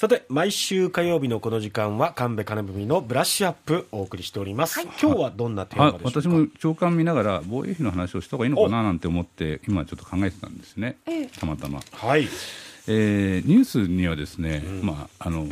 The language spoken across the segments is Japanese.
さて毎週火曜日のこの時間は神戸金文のブラッシュアップお送りしております、はい、今日はどんなテーマでしょうか？私も長官見ながら防衛費の話をした方がいいのかななんて思って今ちょっと考えてたんですね、たまたま。はい、えー、ニュースにはですね、うん、まああの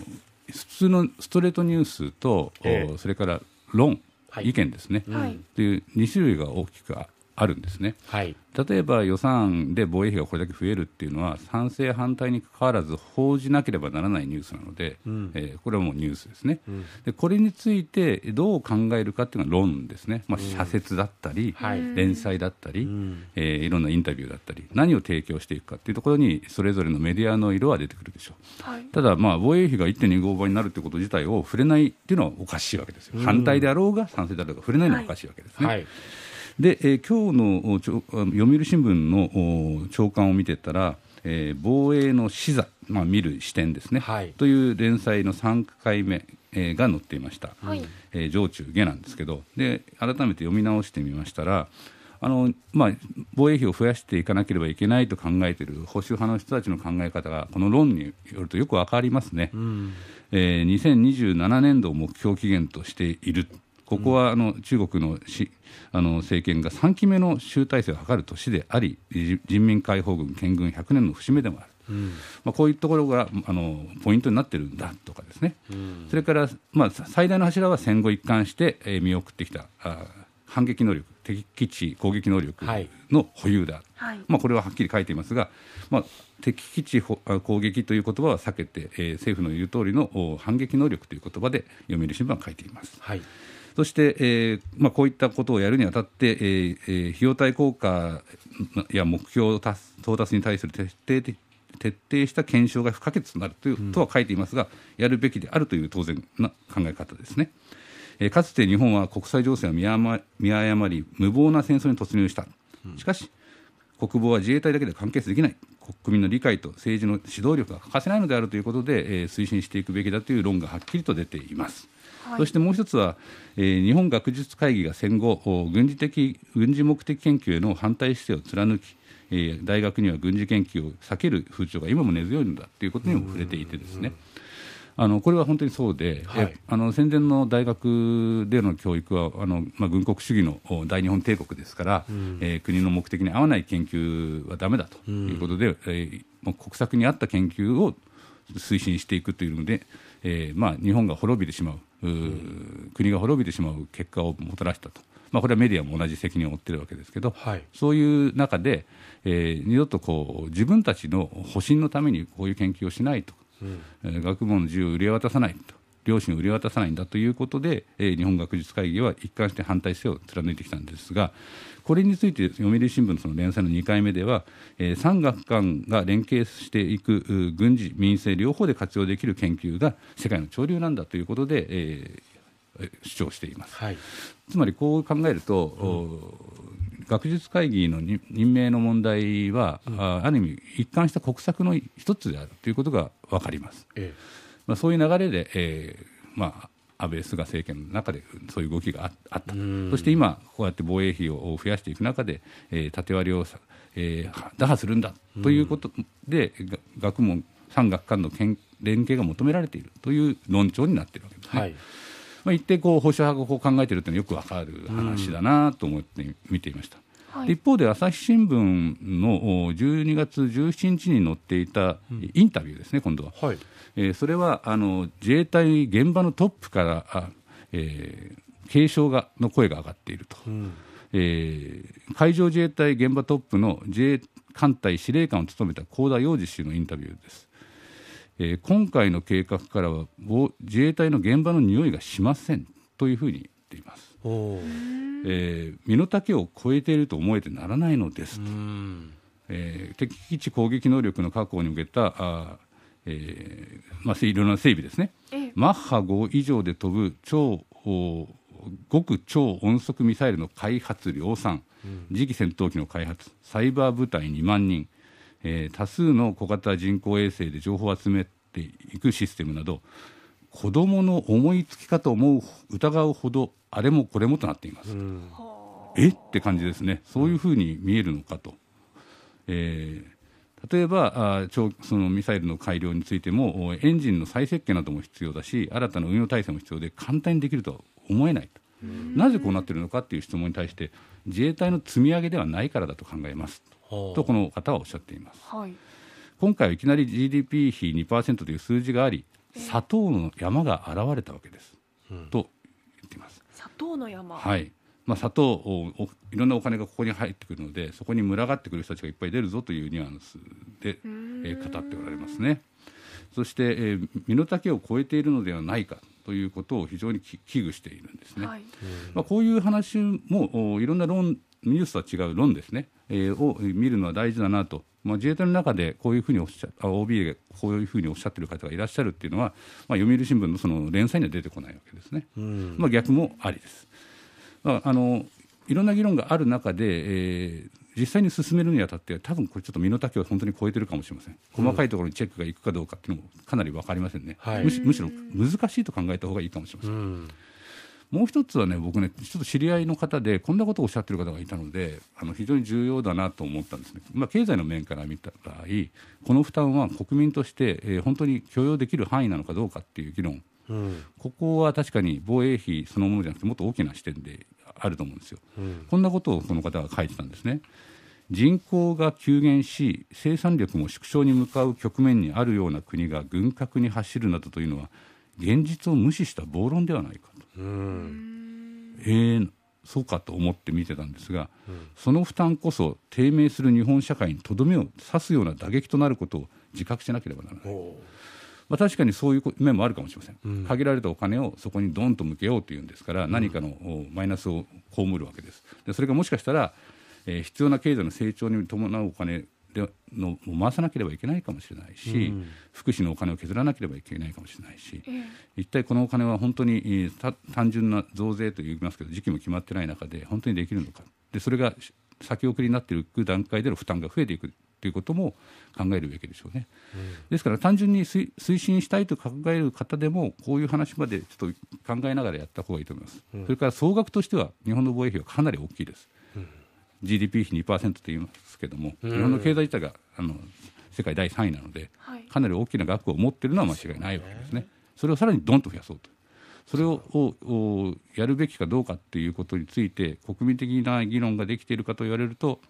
普通のストレートニュースと、えー、それから論、はい、意見ですね、はい、という2種類が大きくあるんですね、はい、例えば予算で防衛費がこれだけ増えるっていうのは賛成反対にかかわらず報じなければならないニュースなので、うん、えー、これはもうニュースですね、うん、でこれについてどう考えるかっていうのは論ですね、まあ、社説だったり、うん、連載だったり、うん、えー、いろんなインタビューだったり何を提供していくかっていうところにそれぞれのメディアの色は出てくるでしょう、はい、ただ、まあ、防衛費が1.25倍になるってこと自体を触れないっていうのはおかしいわけですよ、反対であろうが賛成であろうが触れないのはおかしいわけですね。はいで、えー、今日の読売新聞の長官を見てたら、えー、防衛の視座、まあ、見る視点ですね、はい、という連載の3回目、えー、が載っていました、はい、えー、上中下なんですけど。で改めて読み直してみましたらあのまあ、防衛費を増やしていかなければいけないと考えている保守派の人たちの考え方がこの論によるとよく分かりますね、うん、えー、2027年度を目標期限としているここはあの中国のしあの政権が3期目の集大成を図る年であり人民解放軍建軍100年の節目でもある。うん、まあ、こういうところがあのポイントになってるんだとかですね、うん、それから、まあ、最大の柱は戦後一貫して、えー、見送ってきたあ反撃能力、敵基地攻撃能力の保有だ、はい、まあ、これははっきり書いていますが、まあ、敵基地攻撃という言葉は避けて、えー、政府の言う通りの反撃能力という言葉で読売新聞は書いています。はいそして、えーまあ、こういったことをやるにあたって、えーえー、費用対効果や目標到達に対する徹底的徹底した検証が不可欠となるという、とは書いていますが、やるべきであるという当然な考え方ですね。えー、かつて日本は国際情勢を見誤見誤り、無謀な戦争に突入した。しかし、国防は自衛隊だけで完結できない、国民の理解と政治の指導力が欠かせないのであるということで、えー、推進していくべきだという論がはっきりと出ています。そしてもう一つは、えー、日本学術会議が戦後、軍事的軍事目的研究への反対姿勢を貫き、えー、大学には軍事研究を避ける風潮が今も根強いんだということにも触れていてですね。あのこれは本当にそうで、はい、あの戦前の大学での教育はあの、まあ、軍国主義の大日本帝国ですから、うん、えー、国の目的に合わない研究はだめだということで、うん、えー、国策に合った研究を推進していくというので、えーまあ、日本が滅びてしまう国が滅びてしまう結果をもたらしたと、まあ、これはメディアも同じ責任を負っているわけですけど、はい、そういう中で、えー、二度とこう自分たちの保身のためにこういう研究をしないと、うん、学問の自由を売り渡さないと。両親を売り渡さないんだということで、えー、日本学術会議は一貫して反対姿勢を貫いてきたんですが、これについて読売新聞のその連載の2回目では、えー、産学官が連携していく軍事、民生両方で活用できる研究が世界の潮流なんだということで、えー、主張しています。はい、つまりこう考えると、うん、学術会議の任命の問題は、うん、あある意味一貫した国策の一つであるということが分かります。ええまあ、そういう流れで、えーまあ、安倍、菅政権の中でそういう動きがあったそして今、こうやって防衛費を増やしていく中で、えー、縦割りを、えー、打破するんだということで、学問、産学官の連携が求められているという論調になっているわけですね。はいまあ、一定こう保守派がこう考えているというのはよくわかる話だなと思って見ていました。はい、一方で朝日新聞の12月17日に載っていたインタビューですね、今度は、はい、えー、それはあの自衛隊現場のトップからあ、えー、警鐘がの声が上がっていると、うん、えー、海上自衛隊現場トップの自衛艦隊司令官を務めた香田洋二氏のインタビューです。えー、今回の計画からは自衛隊の現場の匂いがしませんというふうに言っています。えー、身の丈を超えていると思えてならないのですと、えー、敵基地攻撃能力の確保に向けたあ、えーまあ、いろんな整備ですね、マッハ5以上で飛ぶ超極超音速ミサイルの開発量産、うん、次期戦闘機の開発。サイバー部隊2万人、えー、多数の小型人工衛星で情報を集めていくシステムなど子どもの思いつきかと思う疑うほどあれもこれもとなっています。うん、え？って感じですね、そういうふうに見えるのかと。えー例えばあ超そのミサイルの改良についてもエンジンの再設計なども必要だし新たな運用体制も必要で簡単にできるとは思えないと。なぜこうなっているのかという質問に対して自衛隊の積み上げではないからだと考えます。とこの方はおっしゃっています、はい、今回はいきなり GDP 比2%という数字があり砂糖の山が現れたわけです、うん、と言っています。砂糖の山。はい。まあ、砂糖をいろんなお金がここに入ってくるのでそこに群がってくる人たちがいっぱい出るぞというニュアンスで、えー、語っておられますね。そして、えー、身の丈を超えているのではないかということを非常に危惧しているんですね。はい、まあ、こういう話もいろんな論ニュースとは違う論ですね、えー、を見るのは大事だなと、まあ、自衛隊の中でこういうふうにおっしゃ OB がこういうふうにおっしゃっている方がいらっしゃるっていうのは、まあ、読売新聞のその連載には出てこないわけですね。まあ、逆もありです。まあ、あのいろんな議論がある中で、えー、実際に進めるにあたって、多分これちょっと身の丈を本当に超えてるかもしれません、細かいところにチェックがいくかどうかっていうのもかなり分かりませんね、はい、むしむしろ難しいと考えた方がいいかもしれません。うんもう一つはね、僕ね、ちょっと知り合いの方で、こんなことをおっしゃってる方がいたので、あの非常に重要だなと思ったんですね、まあ、経済の面から見た場合、この負担は国民として、えー、本当に許容できる範囲なのかどうかっていう議論、うん、ここは確かに防衛費そのものじゃなくて、もっと大きな視点であると思うんですよ、うん、こんなことをこの方が書いてたんですね。人口が急減し生産力も縮小に向かう局面にあるような国が軍拡に走るなどというのは現実を無視した暴論ではないかと。うん、えー、そうかと思って見てたんですが、うん、その負担こそ低迷する日本社会にとどめを刺すような打撃となることを自覚しなければならない。まあ、確かにそういう面もあるかもしれません、うん、限られたお金をそこにどんと向けようというんですから、何かのマイナスを被るわけです。でそれがもしかしたら、えー、必要な経済の成長に伴うお金での回さなければいけないかもしれないし、うん、福祉のお金を削らなければいけないかもしれないし、一体このお金は本当に単純な増税と言いますけど時期も決まってない中で本当にできるのかでそれが先送りになっていく段階での負担が増えていくということも考えるべきでしょうね。うん、ですから単純に推進したいと考える方でもこういう話までちょっと考えながらやった方がいいと思います。うん、それから総額としては日本の防衛費はかなり大きいです。うん、GDP 比2%と言いますけども、日本の経済自体があの世界第3位なので、はい、かなり大きな額を持っているのは間違いないわけですね。それをさらにどんと増やそうと。それをやるべきかどうかっていうことについて国民的な議論ができているかと言われると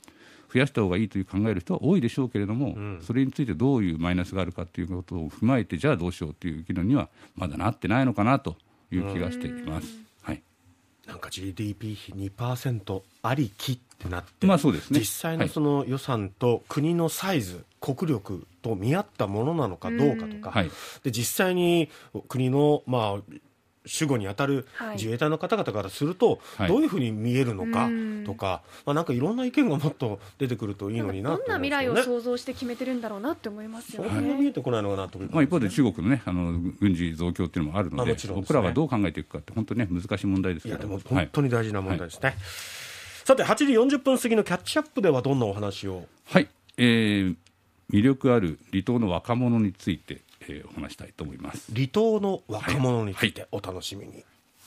増やした方がいいという考える人は多いでしょうけれども、うん、それについてどういうマイナスがあるかということを踏まえて、じゃあどうしようという議論にはまだなってないのかなという気がしています。はい、なんか GDP 比2%ありきってなって、まあそうですね、実際のその予算と国のサイズ、はい、国力と見合ったものなのかどうかとか、はい、で実際に国の、まあ、守護に当たる自衛隊の方々からすると、どういうふうに見えるのかとか、まあ、なんかいろんな意見がもっと出てくるといいのになどんな未来を想像して決めてるんだろうなって思いますよね。そ見えてこないのかなと、まあ、一方で中国の,、ね、あの軍事増強っていうのもあるので、ね、僕らはどう考えていくかって、本当に、ね、難しい問題ですけど。いやでも本当に大事な問題ですね。はい、さて、8時40分過ぎのキャッチアップでは、どんなお話を？はい、えー、魅力ある離島の若者について、えー、お話したいと思います。離島の若者についてお楽しみに。はい